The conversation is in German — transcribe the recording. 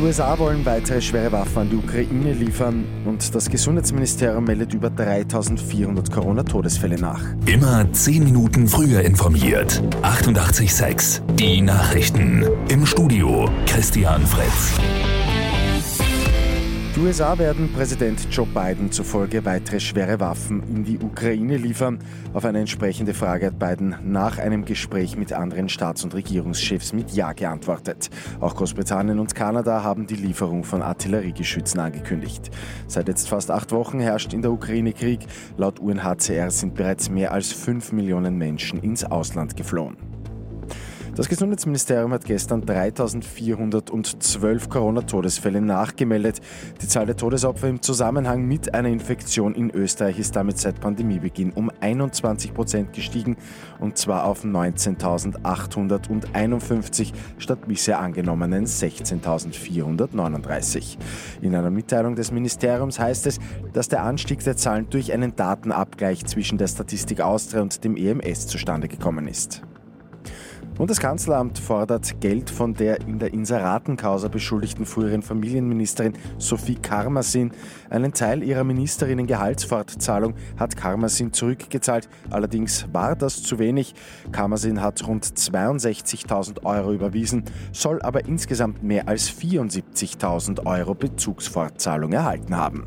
Die USA wollen weitere schwere Waffen an die Ukraine liefern und das Gesundheitsministerium meldet über 3400 Corona-Todesfälle nach. Immer 10 Minuten früher informiert. 88.6 Die Nachrichten. Im Studio Christian Fritz. Die USA werden Präsident Joe Biden zufolge weitere schwere Waffen in die Ukraine liefern. Auf eine entsprechende Frage hat Biden nach einem Gespräch mit anderen Staats- und Regierungschefs mit Ja geantwortet. Auch Großbritannien und Kanada haben die Lieferung von Artilleriegeschützen angekündigt. Seit jetzt fast acht Wochen herrscht in der Ukraine Krieg. Laut UNHCR sind bereits mehr als fünf Millionen Menschen ins Ausland geflohen. Das Gesundheitsministerium hat gestern 3412 Corona-Todesfälle nachgemeldet. Die Zahl der Todesopfer im Zusammenhang mit einer Infektion in Österreich ist damit seit Pandemiebeginn um 21 Prozent gestiegen und zwar auf 19.851 statt bisher angenommenen 16.439. In einer Mitteilung des Ministeriums heißt es, dass der Anstieg der Zahlen durch einen Datenabgleich zwischen der Statistik Austria und dem EMS zustande gekommen ist. Und das Kanzleramt fordert Geld von der in der Inseratenkausa beschuldigten früheren Familienministerin Sophie Karmasin. Einen Teil ihrer Ministerinnen Gehaltsfortzahlung hat Karmasin zurückgezahlt. Allerdings war das zu wenig. Karmasin hat rund 62.000 Euro überwiesen, soll aber insgesamt mehr als 74.000 Euro Bezugsfortzahlung erhalten haben.